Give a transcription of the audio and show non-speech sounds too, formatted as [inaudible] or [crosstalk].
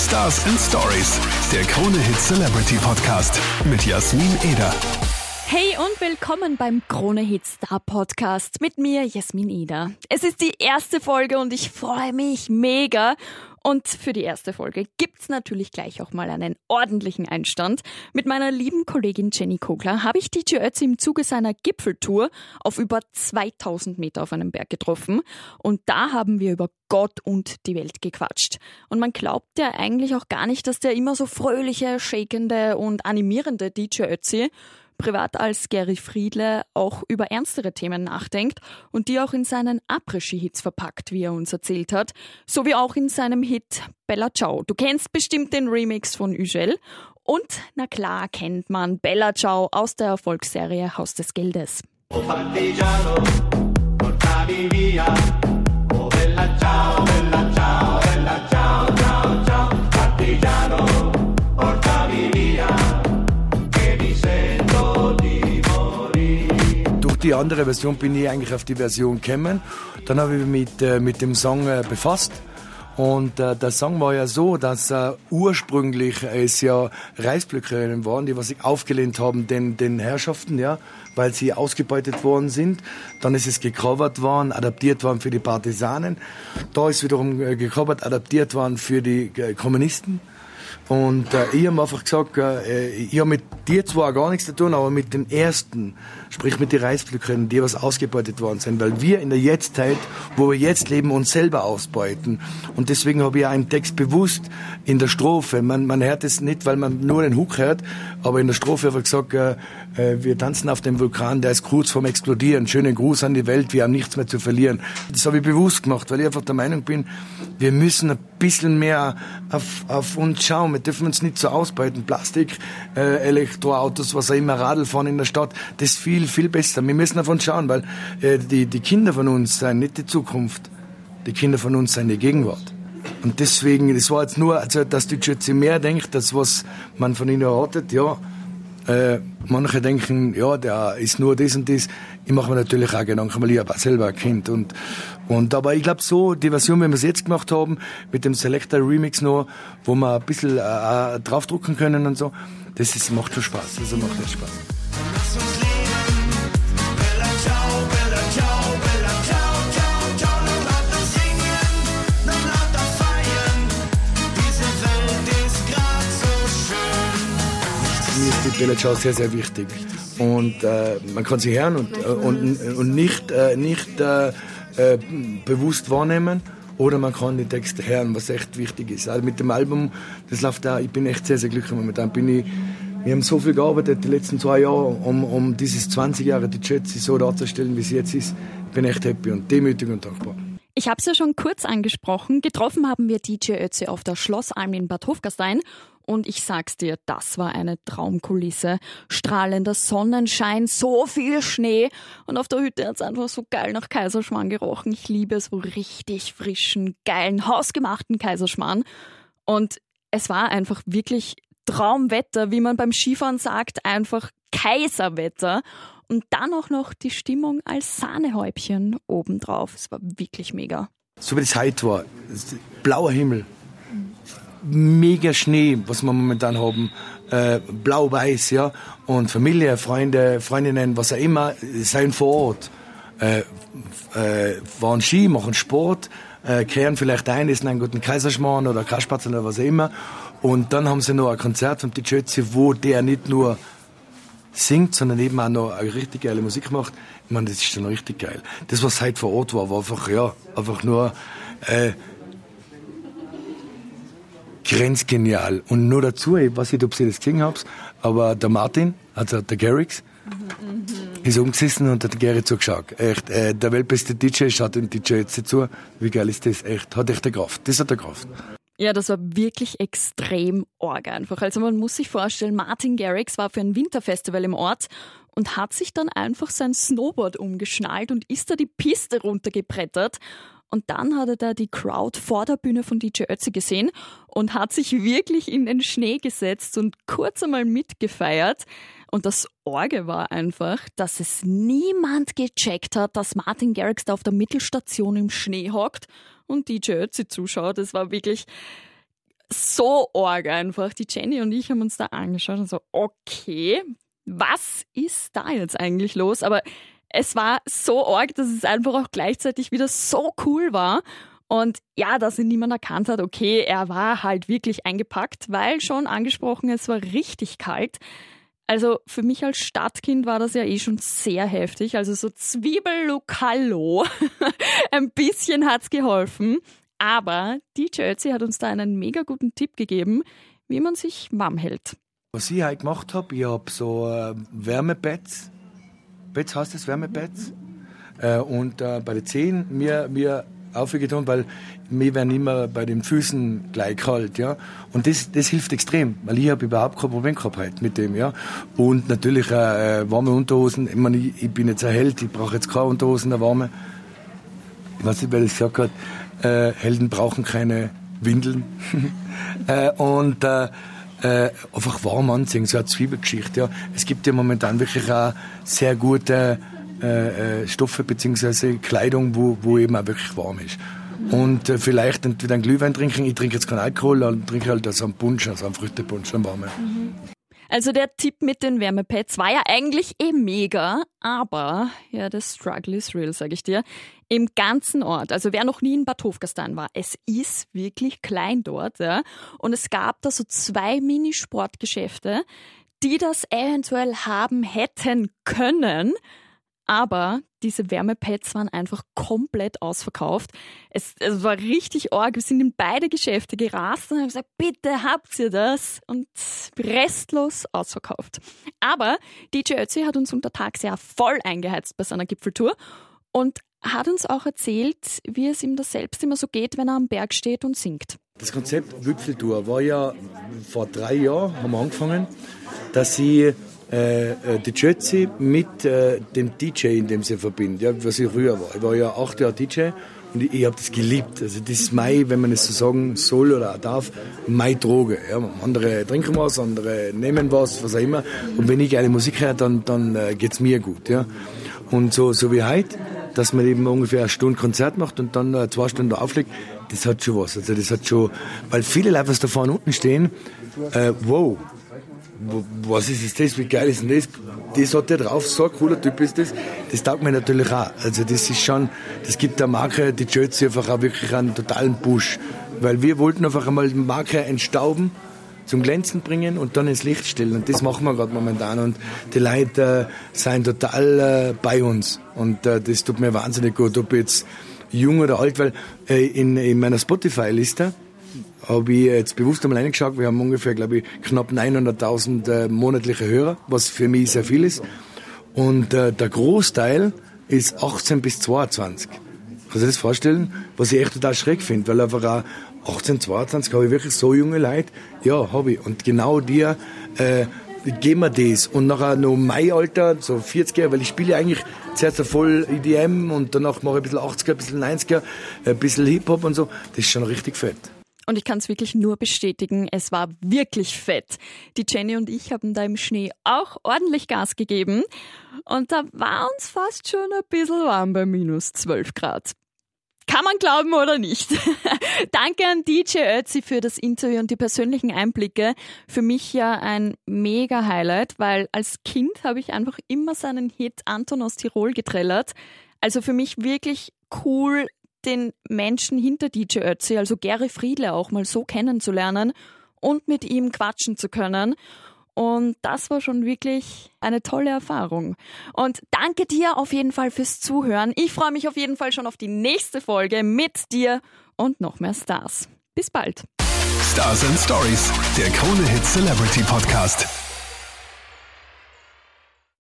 Stars and Stories, der Krone Hit Celebrity Podcast mit Jasmin Eder. Hey und willkommen beim Krone Hit Star Podcast mit mir, Jasmin Eder. Es ist die erste Folge und ich freue mich mega. Und für die erste Folge gibt's natürlich gleich auch mal einen ordentlichen Einstand. Mit meiner lieben Kollegin Jenny Kogler habe ich DJ Ötzi im Zuge seiner Gipfeltour auf über 2000 Meter auf einem Berg getroffen. Und da haben wir über Gott und die Welt gequatscht. Und man glaubt ja eigentlich auch gar nicht, dass der immer so fröhliche, shakende und animierende DJ Ötzi privat als Gary Friedle auch über ernstere Themen nachdenkt und die auch in seinen Après-Ski-Hits verpackt, wie er uns erzählt hat, sowie auch in seinem Hit Bella Ciao. Du kennst bestimmt den Remix von Ugel und na klar kennt man Bella Ciao aus der Erfolgsserie Haus des Geldes. Oh, die andere Version bin ich eigentlich auf die Version gekommen. Dann habe ich mich mit, äh, mit dem Song äh, befasst. Und äh, der Song war ja so, dass äh, ursprünglich es ja Reisblöcke waren, die was sich aufgelehnt haben den, den Herrschaften, ja, weil sie ausgebeutet worden sind. Dann ist es gecovert worden, adaptiert worden für die Partisanen. Da ist wiederum äh, gecovert, adaptiert worden für die äh, Kommunisten. Und äh, ich habe einfach gesagt, äh, ich habe mit dir zwar gar nichts zu tun, aber mit den ersten, sprich mit den Reisblöcken, die was ausgebeutet worden sind, weil wir in der Jetztzeit, wo wir jetzt leben, uns selber ausbeuten. Und deswegen habe ich einen Text bewusst in der Strophe, man, man hört es nicht, weil man nur den Hook hört, aber in der Strophe habe ich gesagt, äh, äh, wir tanzen auf dem Vulkan, der ist kurz vorm Explodieren. Schönen Gruß an die Welt, wir haben nichts mehr zu verlieren. Das habe ich bewusst gemacht, weil ich einfach der Meinung bin, wir müssen ein bisschen mehr auf, auf uns schauen wir dürfen uns nicht so ausbeuten. Plastik, äh, Elektroautos, was auch immer, Radl fahren in der Stadt, das ist viel, viel besser. Wir müssen davon schauen, weil äh, die, die Kinder von uns sind nicht die Zukunft. Die Kinder von uns sind die Gegenwart. Und deswegen, das war jetzt nur, also, dass die Schütze mehr denkt, das was man von ihnen erwartet, ja. Äh, manche denken, ja, der ist nur das und das. Ich mache mir natürlich auch Gedanken, weil ich habe selber ein Kind. Und, und, aber ich glaube so, die Version, wie wir es jetzt gemacht haben, mit dem Selector Remix noch, wo wir ein bisschen äh draufdrucken können und so, das ist, macht schon Spaß. Also macht echt Spaß. Ciao sehr, sehr wichtig. Und äh, man kann sie hören und, äh, und, und nicht, äh, nicht äh, äh, bewusst wahrnehmen. Oder man kann die Texte hören, was echt wichtig ist. Also mit dem Album, das läuft da, ich bin echt sehr, sehr glücklich momentan. Bin ich, wir haben so viel gearbeitet die letzten zwei Jahre, um, um dieses 20 Jahre die Jets so darzustellen, wie es jetzt ist. Ich bin echt happy und demütig und dankbar. Ich habe es ja schon kurz angesprochen. Getroffen haben wir DJ Ötzi auf der Schlossalm in Bad Hofgastein und ich sag's dir, das war eine Traumkulisse. Strahlender Sonnenschein, so viel Schnee. Und auf der Hütte hat's einfach so geil nach Kaiserschmarrn gerochen. Ich liebe so richtig frischen, geilen, hausgemachten Kaiserschmarrn. Und es war einfach wirklich Traumwetter, wie man beim Skifahren sagt, einfach Kaiserwetter. Und dann auch noch die Stimmung als Sahnehäubchen obendrauf. Es war wirklich mega. So wie das heute war. Blauer Himmel, mega Schnee, was wir momentan haben, äh, blau-weiß, ja, und Familie, Freunde, Freundinnen, was auch immer, sind vor Ort, äh, äh, fahren Ski, machen Sport, äh, kehren vielleicht ein, essen einen guten Kaiserschmarrn oder Kasperzen oder was auch immer, und dann haben sie noch ein Konzert von die Schötze, wo der nicht nur singt, sondern eben auch noch eine richtig geile Musik macht. Ich meine, das ist dann richtig geil. Das, was heute vor Ort war, war einfach, ja, einfach nur, äh, grenzgenial. Und nur dazu, ich weiß nicht, ob Sie das gesehen haben, aber der Martin, also der Garrix, mhm. ist umgesessen und hat der Gary zugeschaut. Echt, äh, der weltbeste DJ schaut dem DJ jetzt zu. Wie geil ist das? Echt, hat echt eine Kraft. Das hat eine Kraft. Ja, das war wirklich extrem arg einfach. Also man muss sich vorstellen, Martin Garrix war für ein Winterfestival im Ort und hat sich dann einfach sein Snowboard umgeschnallt und ist da die Piste runtergebrettert. Und dann hat er da die Crowd vor der Bühne von DJ Ötzi gesehen und hat sich wirklich in den Schnee gesetzt und kurz einmal mitgefeiert. Und das Orge war einfach, dass es niemand gecheckt hat, dass Martin Garrix da auf der Mittelstation im Schnee hockt und DJ Ötzi zuschaut. Es war wirklich so arg einfach. Die Jenny und ich haben uns da angeschaut und so, okay, was ist da jetzt eigentlich los? Aber es war so arg, dass es einfach auch gleichzeitig wieder so cool war. Und ja, dass ihn niemand erkannt hat, okay, er war halt wirklich eingepackt, weil schon angesprochen, es war richtig kalt. Also für mich als Stadtkind war das ja eh schon sehr heftig. Also so Zwiebellokallo. [laughs] Ein bisschen hat's geholfen. Aber DJ Ötzi hat uns da einen mega guten Tipp gegeben, wie man sich warm hält. Was ich halt gemacht habe, ich habe so äh, Wärmepads. Pads heißt das, Wärmepads. Äh, und äh, bei den Zehen mir, mir aufgetan, weil mir werden immer bei den Füßen gleich kalt, ja. Und das, das hilft extrem, weil ich habe überhaupt kein Problem gehabt halt mit dem, ja. Und natürlich äh, äh, warme Unterhosen. Ich meine, ich, ich bin jetzt ein Held, ich brauche jetzt keine Unterhosen, eine warme. Ich weiß nicht, wer das gesagt hat. Äh, Helden brauchen keine Windeln. [laughs] äh, und äh, äh, einfach warm anziehen, so eine Zwiebelgeschichte. Ja. Es gibt ja momentan wirklich auch sehr gute äh, äh, Stoffe bzw. Kleidung, wo, wo eben auch wirklich warm ist. Und äh, vielleicht entweder einen Glühwein trinken, ich trinke jetzt keinen Alkohol, dann trinke halt also einen Punsch, also einen Früchtepunsch, einen warmen. Mhm. Also der Tipp mit den Wärmepads war ja eigentlich eh mega, aber ja, das Struggle is real, sag ich dir. Im ganzen Ort, also wer noch nie in Bad Hofgastan war, es ist wirklich klein dort, ja. Und es gab da so zwei Minisportgeschäfte, die das eventuell haben hätten können. Aber diese Wärmepads waren einfach komplett ausverkauft. Es, es war richtig arg. Wir sind in beide Geschäfte gerast und haben gesagt, bitte habt ihr das? Und restlos ausverkauft. Aber DJ Ötzi hat uns untertags ja voll eingeheizt bei seiner Gipfeltour und hat uns auch erzählt, wie es ihm das selbst immer so geht, wenn er am Berg steht und singt. Das Konzept Gipfeltour war ja vor drei Jahren, haben wir angefangen, dass sie äh, äh, die Jötzi mit äh, dem DJ, in dem sie verbindet, ja, was ich früher war. Ich war ja acht Jahre DJ und ich, ich habe das geliebt. Also das ist mein, wenn man es so sagen soll oder auch darf, meine Droge. Ja. Andere trinken was, andere nehmen was, was auch immer. Und wenn ich geile Musik höre, dann, dann äh, geht's mir gut. Ja. Und so, so wie heute, dass man eben ungefähr eine Stunde Konzert macht und dann äh, zwei Stunden auflegt, das hat schon was. Also das hat schon, weil viele Leute, was da vorne unten stehen, äh, wow, was ist das, wie geil ist denn das? Das hat der drauf, so ein cooler Typ ist das. Das taugt mir natürlich auch. Also das ist schon, das gibt der Marke, die Jötzi einfach auch wirklich einen totalen Push. Weil wir wollten einfach einmal die Marke entstauben, zum Glänzen bringen und dann ins Licht stellen. Und das machen wir gerade momentan. Und die Leute äh, sind total äh, bei uns. Und äh, das tut mir wahnsinnig gut, ob jetzt jung oder alt, weil äh, in, in meiner Spotify-Liste habe ich jetzt bewusst einmal reingeschaut. Wir haben ungefähr, glaube ich, knapp 900.000 äh, monatliche Hörer, was für mich sehr viel ist. Und äh, der Großteil ist 18 bis 22. Kannst du dir das vorstellen? Was ich echt total schräg finde, weil einfach auch 18, 22 habe ich wirklich so junge Leute. Ja, habe ich. Und genau dir äh, geben wir das. Und nachher noch mein Alter, so 40er, weil ich spiele eigentlich zuerst voll EDM und danach mache ich ein bisschen 80er, ein bisschen 90er, ein bisschen Hip-Hop und so. Das ist schon richtig fett. Und ich kann es wirklich nur bestätigen, es war wirklich fett. Die Jenny und ich haben da im Schnee auch ordentlich Gas gegeben. Und da war uns fast schon ein bisschen warm bei minus 12 Grad. Kann man glauben oder nicht? [laughs] Danke an DJ Ötzi für das Interview und die persönlichen Einblicke. Für mich ja ein mega Highlight, weil als Kind habe ich einfach immer seinen Hit Anton aus Tirol getrellert. Also für mich wirklich cool, den Menschen hinter DJ Ötzi, also Gary Friedle auch mal so kennenzulernen und mit ihm quatschen zu können. Und das war schon wirklich eine tolle Erfahrung. Und danke dir auf jeden Fall fürs Zuhören. Ich freue mich auf jeden Fall schon auf die nächste Folge mit dir und noch mehr Stars. Bis bald. Stars and Stories, der Krone Hit Celebrity Podcast.